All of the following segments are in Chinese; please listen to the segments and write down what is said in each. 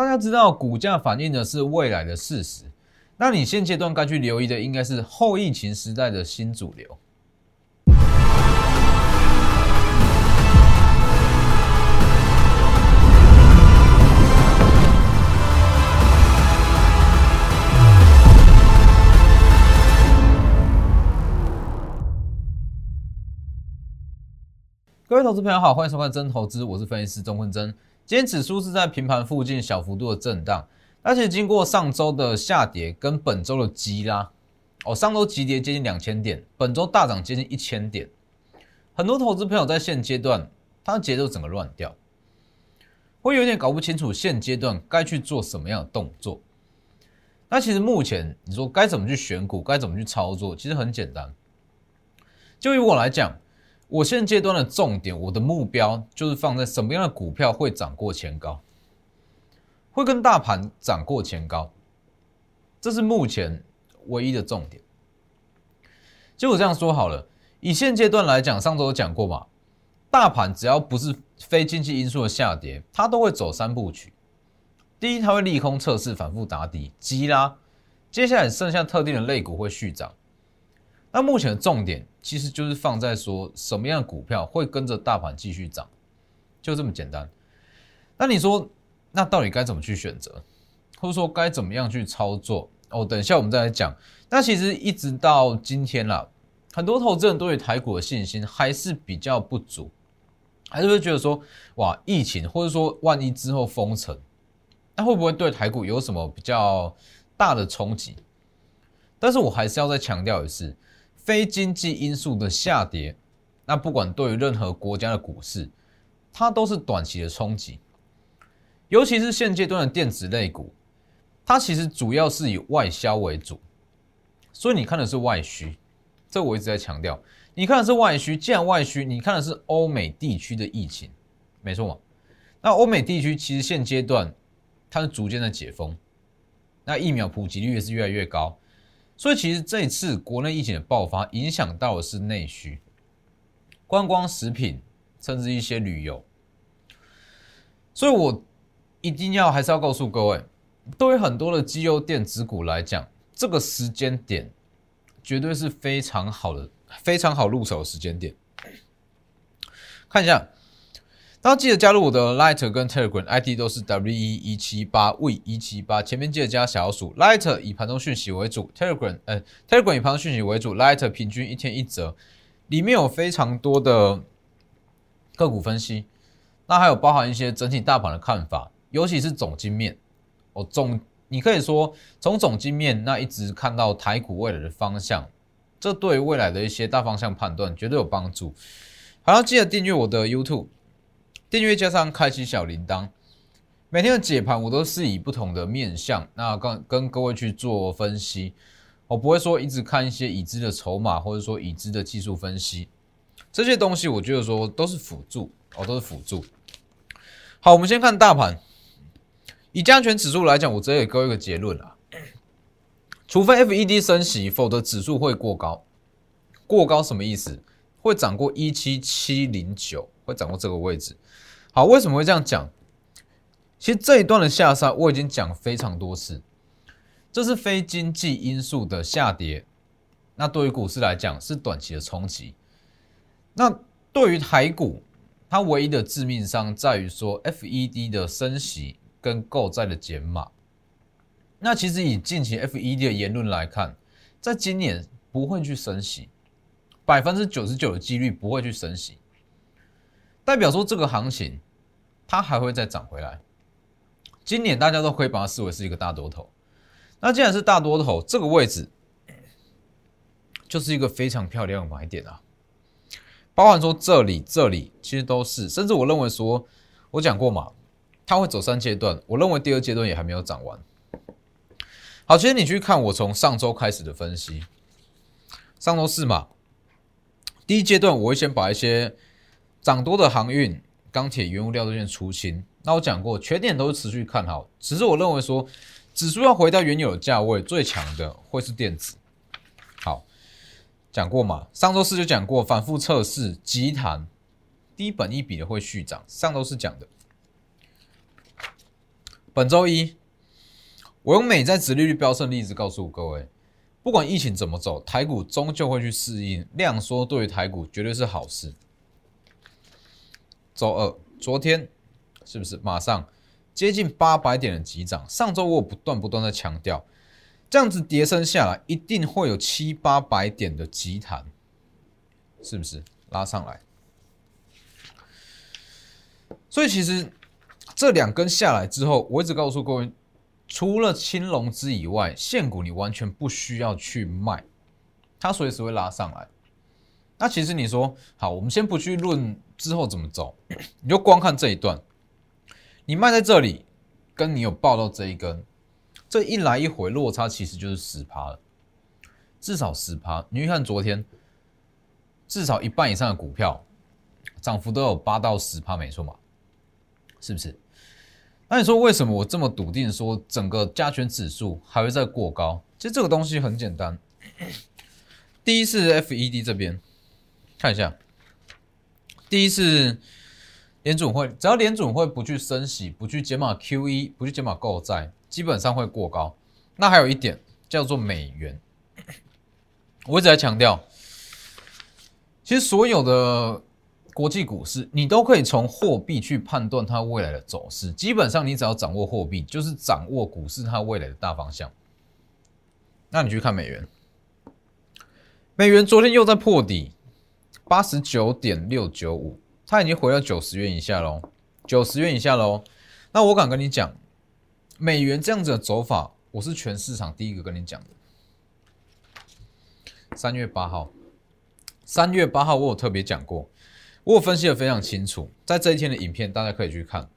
大家知道，股价反映的是未来的事实。那你现阶段该去留意的，应该是后疫情时代的新主流。各位投资朋友好，欢迎收看真投资，我是分析师钟坤真。今天指数是在平盘附近小幅度的震荡，而且经过上周的下跌跟本周的急拉，哦，上周急跌接近两千点，本周大涨接近一千点，很多投资朋友在现阶段，他的节奏整个乱掉，会有点搞不清楚现阶段该去做什么样的动作。那其实目前你说该怎么去选股，该怎么去操作，其实很简单。就以我来讲。我现阶段的重点，我的目标就是放在什么样的股票会涨过前高，会跟大盘涨过前高，这是目前唯一的重点。就我这样说好了，以现阶段来讲，上周有讲过嘛，大盘只要不是非经济因素的下跌，它都会走三部曲。第一，它会利空测试，反复打底，急拉，接下来剩下特定的类股会续涨。那目前的重点其实就是放在说什么样的股票会跟着大盘继续涨，就这么简单。那你说，那到底该怎么去选择，或者说该怎么样去操作？哦，等一下我们再来讲。那其实一直到今天啦，很多投资人对于台股的信心还是比较不足，还是会觉得说，哇，疫情或者说万一之后封城，那会不会对台股有什么比较大的冲击？但是我还是要再强调一次。非经济因素的下跌，那不管对于任何国家的股市，它都是短期的冲击。尤其是现阶段的电子类股，它其实主要是以外销为主，所以你看的是外需。这我一直在强调，你看的是外需。既然外需，你看的是欧美地区的疫情，没错嘛？那欧美地区其实现阶段它是逐渐的解封，那疫苗普及率也是越来越高。所以其实这一次国内疫情的爆发，影响到的是内需、观光、食品，甚至一些旅游。所以我一定要还是要告诉各位，对于很多的基优电子股来讲，这个时间点绝对是非常好的、非常好入手的时间点。看一下。大家记得加入我的 Light 跟 Telegram ID 都是 W 一一七八 V 一七八，前面记得加小数。Light 以盘中讯息为主，Telegram 呃 Telegram 以盘中讯息为主。Light 平均一天一折，里面有非常多的个股分析，那还有包含一些整体大盘的看法，尤其是总经面哦总，你可以说从总经面那一直看到台股未来的方向，这对未来的一些大方向判断绝对有帮助。好，记得订阅我的 YouTube。订阅加上开启小铃铛，每天的解盘我都是以不同的面向，那跟跟各位去做分析。我不会说一直看一些已知的筹码，或者说已知的技术分析，这些东西我觉得说都是辅助，哦，都是辅助。好，我们先看大盘，以加权指数来讲，我直接给各位一个结论啊，除非 FED 升息，否则指数会过高。过高什么意思？会涨过一七七零九，会掌握这个位置。好，为什么会这样讲？其实这一段的下杀我已经讲非常多次，这是非经济因素的下跌。那对于股市来讲是短期的冲击。那对于台股，它唯一的致命伤在于说 FED 的升息跟购债的减码。那其实以近期 FED 的言论来看，在今年不会去升息，百分之九十九的几率不会去升息。代表说这个行情，它还会再涨回来。今年大家都可以把它视为是一个大多头。那既然是大多头，这个位置就是一个非常漂亮的买点啊。包含说这里、这里其实都是，甚至我认为说，我讲过嘛，它会走三阶段。我认为第二阶段也还没有涨完。好，其实你去看我从上周开始的分析，上周四嘛，第一阶段我会先把一些。涨多的航运、钢铁、原物料都先出清。那我讲过，缺点都是持续看好。只是我认为说，指数要回到原有的价位，最强的会是电子。好，讲过嘛？上周四就讲过，反复测试集团低本一比的会续涨。上周四讲的。本周一，我用美债殖利率飙升的例子告诉各位，不管疫情怎么走，台股终究会去适应量缩，对于台股绝对是好事。周二，昨天是不是马上接近八百点的急涨？上周我不断不断的强调，这样子跌升下来，一定会有七八百点的急弹，是不是拉上来？所以其实这两根下来之后，我一直告诉各位，除了青龙之以外，现股你完全不需要去卖，它随时会拉上来。那其实你说好，我们先不去论之后怎么走，你就光看这一段，你卖在这里，跟你有报到这一根，这一来一回落差其实就是十趴了，至少十趴。你去看昨天，至少一半以上的股票涨幅都有八到十趴，没错嘛？是不是？那你说为什么我这么笃定说整个加权指数还会再过高？其实这个东西很简单。第一是 FED 这边看一下，第一是联准会，只要联准会不去升息、不去减码 QE、不去减码购债，基本上会过高。那还有一点叫做美元，我一直在强调，其实所有的。国际股市，你都可以从货币去判断它未来的走势。基本上，你只要掌握货币，就是掌握股市它未来的大方向。那你去看美元，美元昨天又在破底，八十九点六九五，它已经回到九十元以下喽，九十元以下喽。那我敢跟你讲，美元这样子的走法，我是全市场第一个跟你讲的。三月八号，三月八号我有特别讲过。我有分析的非常清楚，在这一天的影片，大家可以去看。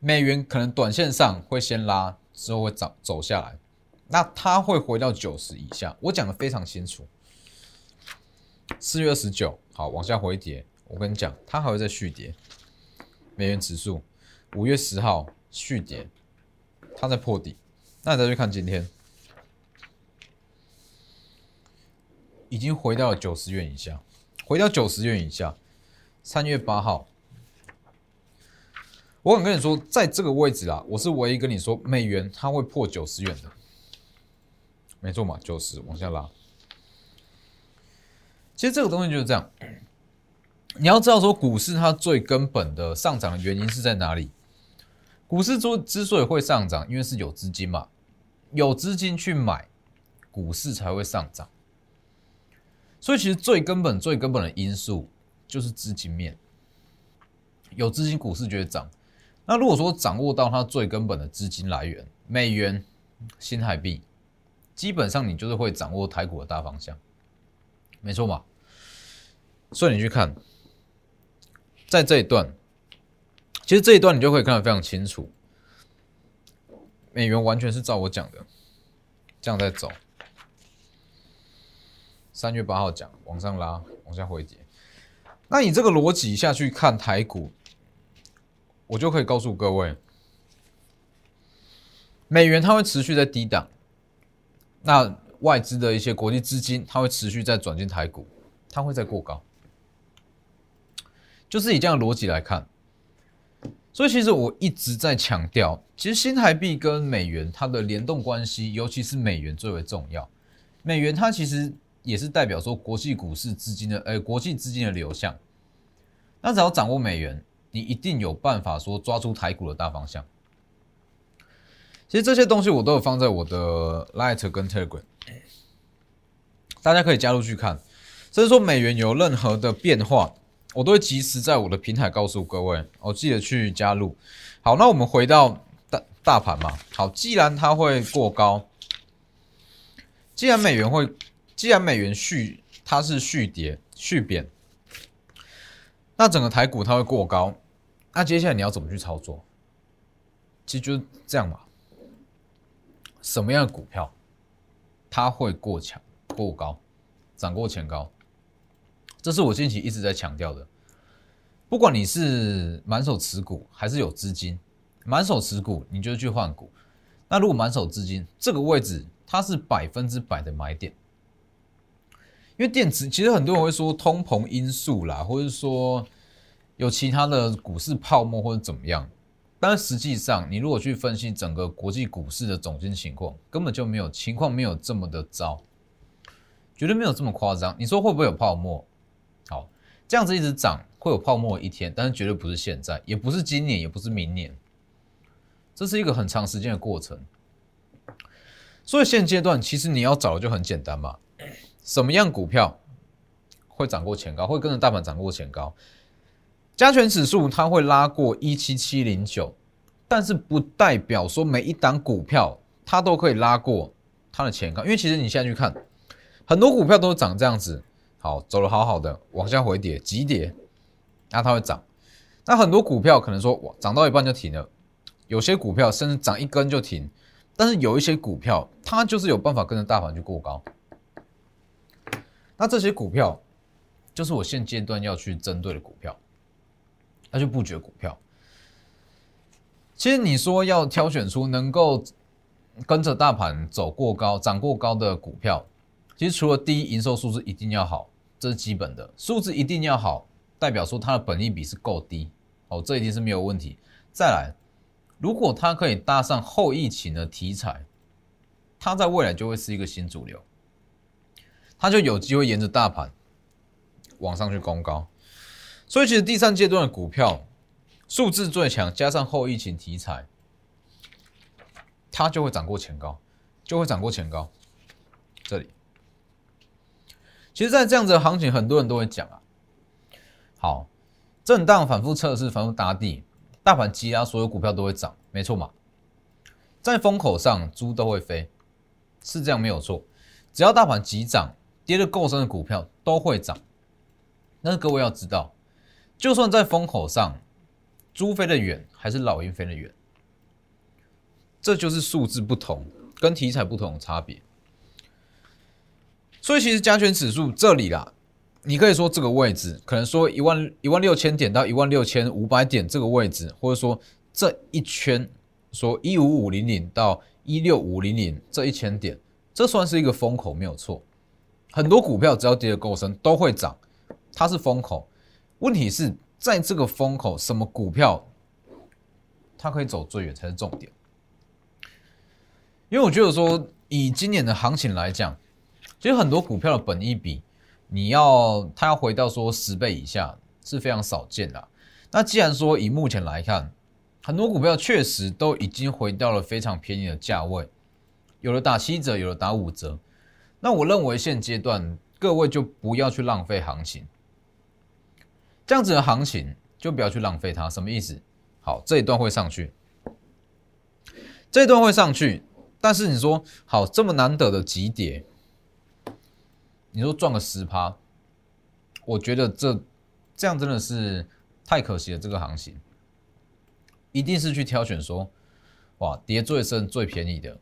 美元可能短线上会先拉，之后会涨走下来，那它会回到九十以下。我讲的非常清楚。四月二十九，好往下回跌，我跟你讲，它还会再续跌。美元指数五月十号续跌，它在破底。那你再去看今天，已经回到了九十元以下。回到九十元以下，三月八号，我敢跟你说，在这个位置啊，我是唯一跟你说美元它会破九十元的，没错嘛，九十往下拉。其实这个东西就是这样，你要知道说股市它最根本的上涨的原因是在哪里？股市之之所以会上涨，因为是有资金嘛，有资金去买，股市才会上涨。所以其实最根本、最根本的因素就是资金面，有资金，股市就会涨。那如果说掌握到它最根本的资金来源，美元、新台币，基本上你就是会掌握台股的大方向，没错嘛？所以你去看，在这一段，其实这一段你就可以看得非常清楚，美元完全是照我讲的，这样在走。三月八号讲往上拉，往下回跌。那你这个逻辑下去看台股，我就可以告诉各位，美元它会持续在低档，那外资的一些国际资金它会持续在转进台股，它会在过高。就是以这样的逻辑来看，所以其实我一直在强调，其实新台币跟美元它的联动关系，尤其是美元最为重要。美元它其实。也是代表说国际股市资金的，呃，国际资金的流向。那只要掌握美元，你一定有办法说抓住台股的大方向。其实这些东西我都有放在我的 Light 跟 Telegram，大家可以加入去看。甚至说美元有任何的变化，我都会及时在我的平台告诉各位。我记得去加入。好，那我们回到大大盘嘛。好，既然它会过高，既然美元会。既然美元续它是续跌续贬，那整个台股它会过高，那接下来你要怎么去操作？其实就是这样嘛。什么样的股票它会过强过高，涨过前高？这是我近期一直在强调的。不管你是满手持股还是有资金，满手持股你就去换股。那如果满手资金，这个位置它是百分之百的买点。因为电子其实很多人会说通膨因素啦，或者说有其他的股市泡沫或者怎么样，但是实际上，你如果去分析整个国际股市的总经情况，根本就没有情况没有这么的糟，绝对没有这么夸张。你说会不会有泡沫？好，这样子一直涨会有泡沫一天，但是绝对不是现在，也不是今年，也不是明年，这是一个很长时间的过程。所以现阶段其实你要找的就很简单嘛，什么样股票会涨过前高，会跟着大盘涨过前高？加权指数它会拉过一七七零九，但是不代表说每一档股票它都可以拉过它的前高，因为其实你现在去看，很多股票都涨这样子，好走了好好的，往下回跌急跌，那它会涨。那很多股票可能说哇涨到一半就停了，有些股票甚至涨一根就停，但是有一些股票它就是有办法跟着大盘去过高。那这些股票就是我现阶段要去针对的股票。那就布局股票。其实你说要挑选出能够跟着大盘走过高、涨过高的股票，其实除了第一营收数字一定要好，这是基本的，数字一定要好，代表说它的本益比是够低，哦，这一定是没有问题。再来，如果它可以搭上后疫情的题材，它在未来就会是一个新主流，它就有机会沿着大盘往上去攻高。所以，其实第三阶段的股票数字最强，加上后疫情题材，它就会涨过前高，就会涨过前高。这里，其实，在这样子的行情，很多人都会讲啊，好，震荡反复测试，反复打底，大盘积压，所有股票都会涨，没错嘛。在风口上，猪都会飞，是这样没有错。只要大盘急涨，跌得够深的股票都会涨。但是各位要知道。就算在风口上，猪飞得远还是老鹰飞得远，这就是数字不同跟题材不同的差别。所以其实加权指数这里啦，你可以说这个位置，可能说一万一万六千点到一万六千五百点这个位置，或者说这一圈，说一五五零零到一六五零零这一千点，这算是一个风口没有错。很多股票只要跌得够深都会涨，它是风口。问题是在这个风口，什么股票它可以走最远才是重点。因为我觉得说，以今年的行情来讲，其实很多股票的本益比，你要它要回到说十倍以下是非常少见的。那既然说以目前来看，很多股票确实都已经回到了非常便宜的价位，有的打七折，有的打五折。那我认为现阶段各位就不要去浪费行情。这样子的行情就不要去浪费它，什么意思？好，这一段会上去，这一段会上去，但是你说好这么难得的急跌，你说赚个十趴，我觉得这这样真的是太可惜了。这个行情一定是去挑选说，哇，跌最深最便宜的，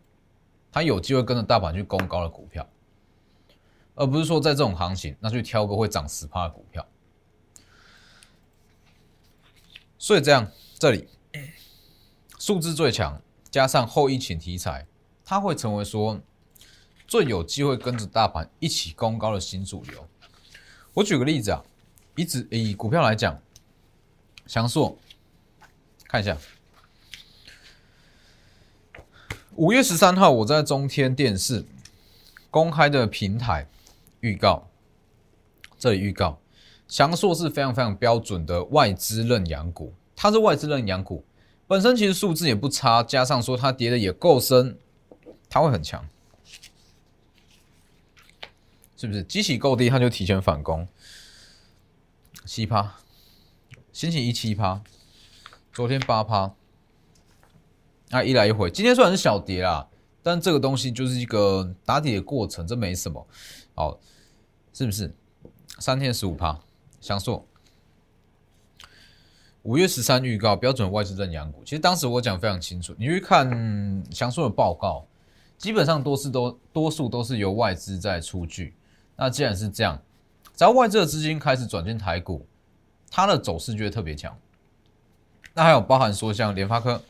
它有机会跟着大盘去攻高的股票，而不是说在这种行情，那去挑个会涨十趴的股票。所以这样，这里数字最强，加上后疫情题材，它会成为说最有机会跟着大盘一起攻高的新主流。我举个例子啊，一直以股票来讲，翔硕，看一下，五月十三号我在中天电视公开的平台预告，这里预告。翔硕是非常非常标准的外资认养股，它是外资认养股，本身其实数字也不差，加上说它跌的也够深，它会很强，是不是？基起够低，它就提前反攻，七趴，星期一七趴，昨天八趴，那一来一回，今天虽然是小跌啦，但这个东西就是一个打底的过程，这没什么，好，是不是？三天十五趴。翔硕五月十三预告标准外资认养股，其实当时我讲非常清楚，你去看翔硕的报告，基本上多是都多数都是由外资在出具。那既然是这样，只要外资的资金开始转进台股，它的走势就会特别强。那还有包含说像联发科，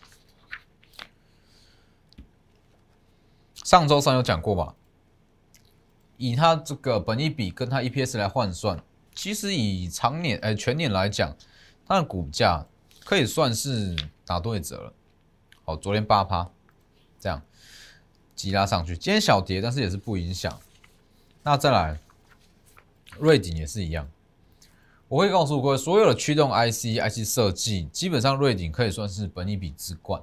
上周三有讲过吧？以它这个本益比跟它 EPS 来换算。其实以长年、哎全年来讲，它的股价可以算是打对折了。好，昨天八趴，这样急拉上去，今天小跌，但是也是不影响。那再来，瑞鼎也是一样。我会告诉各位，所有的驱动 IC、IC 设计，基本上瑞鼎可以算是本一比之冠。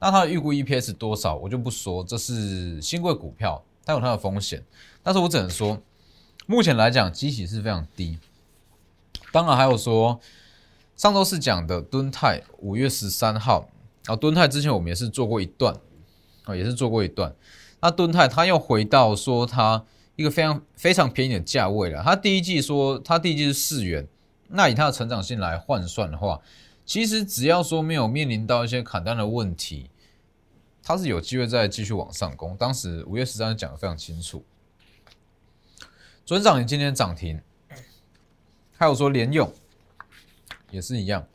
那它的预估 EPS 多少，我就不说，这是新贵股票，它有它的风险。但是我只能说，目前来讲，基企是非常低。当然还有说，上周四讲的敦泰，五月十三号啊，敦泰之前我们也是做过一段啊，也是做过一段。那敦泰它又回到说它一个非常非常便宜的价位了。它第一季说它第一季是四元。那以它的成长性来换算的话，其实只要说没有面临到一些砍单的问题，它是有机会再继续往上攻。当时五月十三讲的非常清楚。昨天涨，今天涨停，还有说联勇也是一样。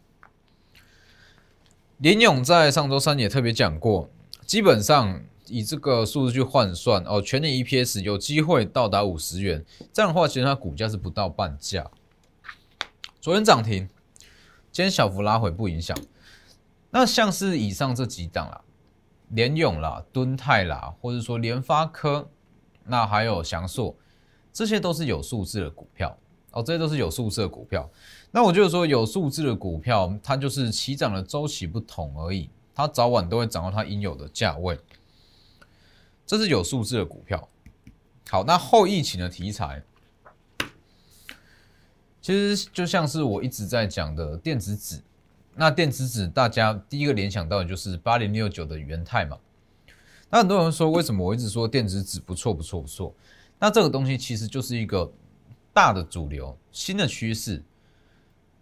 联勇在上周三也特别讲过，基本上以这个数字去换算哦，全年 EPS 有机会到达五十元，这样的话，其实它股价是不到半价。昨天涨停，今天小幅拉回不影响。那像是以上这几档啦，联勇啦、敦泰啦，或者说联发科，那还有翔硕，这些都是有数字的股票哦，这些都是有数字的股票。那我就是说，有数字的股票，它就是起涨的周期不同而已，它早晚都会涨到它应有的价位。这是有数字的股票。好，那后疫情的题材。其实就像是我一直在讲的电子纸，那电子纸大家第一个联想到的就是八零六九的元泰嘛。那很多人说，为什么我一直说电子纸不错不错不错？那这个东西其实就是一个大的主流，新的趋势。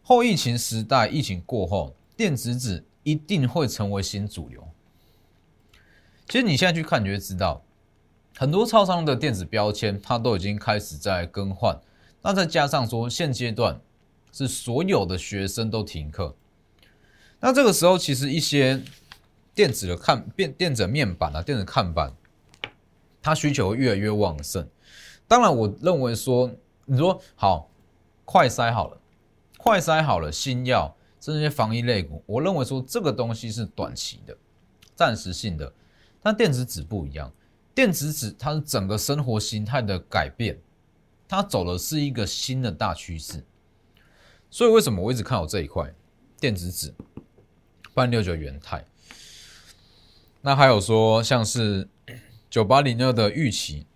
后疫情时代，疫情过后，电子纸一定会成为新主流。其实你现在去看，你就知道，很多超商的电子标签，它都已经开始在更换。那再加上说，现阶段是所有的学生都停课，那这个时候其实一些电子的看电电子面板啊、电子看板，它需求越来越旺盛。当然，我认为说，你说好快筛好了，快筛好了，新药这些防疫类股，我认为说这个东西是短期的、暂时性的。但电子纸不一样，电子纸它整个生活形态的改变。它走的是一个新的大趋势，所以为什么我一直看好这一块电子纸？半六九元泰，那还有说像是九八零二的预期，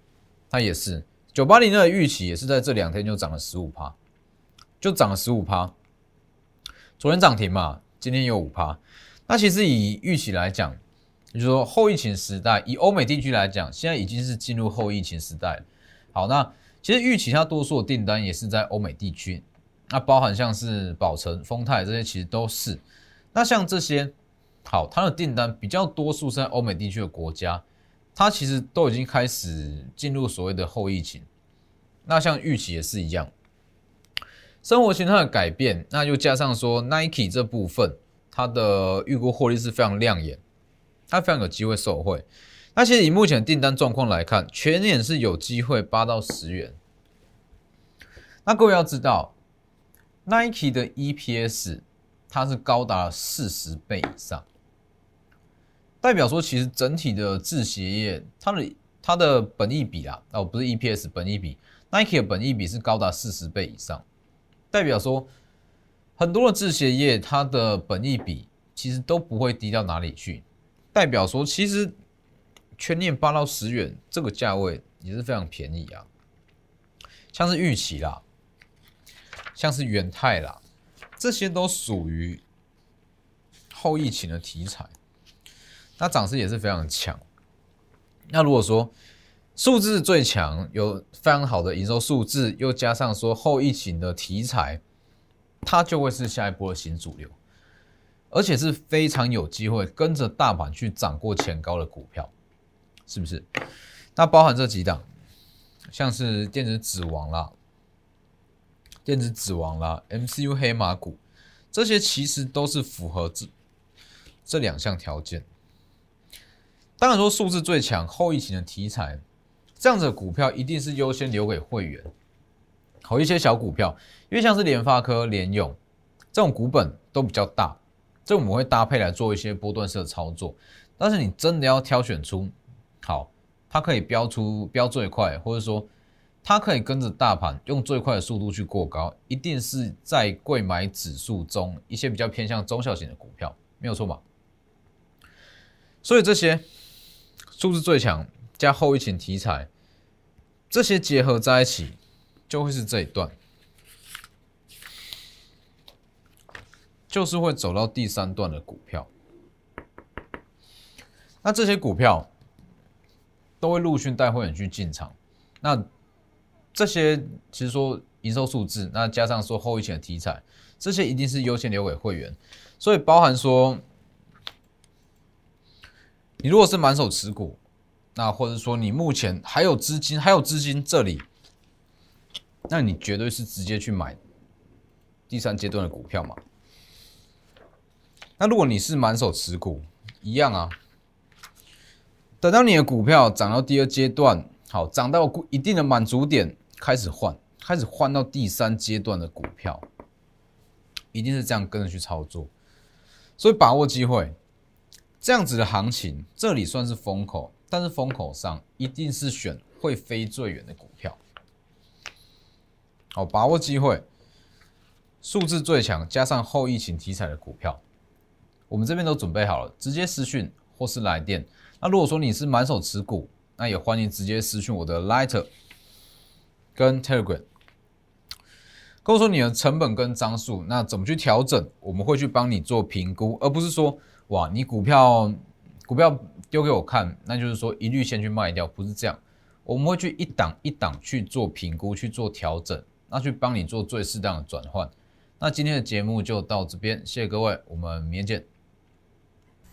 它也是九八零二的预期，也是在这两天就涨了十五趴，就涨了十五趴。昨天涨停嘛，今天有五趴。那其实以预期来讲，就是说后疫情时代，以欧美地区来讲，现在已经是进入后疫情时代。好，那。其实预期它多数的订单也是在欧美地区，那包含像是宝成、丰泰这些，其实都是。那像这些，好，它的订单比较多数是在欧美地区的国家，它其实都已经开始进入所谓的后疫情。那像预期也是一样，生活形态的改变，那又加上说 Nike 这部分，它的预估获利是非常亮眼，它非常有机会受惠。那其实以目前订单状况来看，全年是有机会八到十元。那各位要知道，Nike 的 EPS 它是高达四十倍以上，代表说其实整体的制鞋业它的它的本益比啊，哦不是 EPS 本益比，Nike 的本益比是高达四十倍以上，代表说很多的制鞋业它的本益比其实都不会低到哪里去，代表说其实。全年八到十元，这个价位也是非常便宜啊。像是预期啦，像是元泰啦，这些都属于后疫情的题材，那涨势也是非常强。那如果说数字最强，有非常好的营收数字，又加上说后疫情的题材，它就会是下一波的新主流，而且是非常有机会跟着大盘去涨过前高的股票。是不是？那包含这几档，像是电子纸王啦、电子纸王啦、MCU 黑马股，这些其实都是符合这这两项条件。当然说数字最强、后疫情的题材，这样子的股票一定是优先留给会员。好一些小股票，因为像是联发科、联用这种股本都比较大，这我们会搭配来做一些波段式的操作。但是你真的要挑选出好，它可以标出标最快，或者说它可以跟着大盘用最快的速度去过高，一定是在贵买指数中一些比较偏向中小型的股票，没有错吧？所以这些数字最强加后疫情题材，这些结合在一起，就会是这一段，就是会走到第三段的股票。那这些股票都会陆续带会员去进场。那这些其实说营收数字，那加上说后疫情的题材，这些一定是优先留给会员。所以包含说。你如果是满手持股，那或者说你目前还有资金，还有资金这里，那你绝对是直接去买第三阶段的股票嘛？那如果你是满手持股，一样啊。等到你的股票涨到第二阶段，好，涨到一定的满足点，开始换，开始换到第三阶段的股票，一定是这样跟着去操作，所以把握机会。这样子的行情，这里算是风口，但是风口上一定是选会飞最远的股票。好，把握机会，数字最强，加上后疫情题材的股票，我们这边都准备好了，直接私讯或是来电。那如果说你是满手持股，那也欢迎直接私讯我的 Lighter 跟 Telegram，跟我说你的成本跟张数，那怎么去调整，我们会去帮你做评估，而不是说。哇，你股票股票丢给我看，那就是说一律先去卖掉，不是这样。我们会去一档一档去做评估，去做调整，那去帮你做最适当的转换。那今天的节目就到这边，谢谢各位，我们明天见。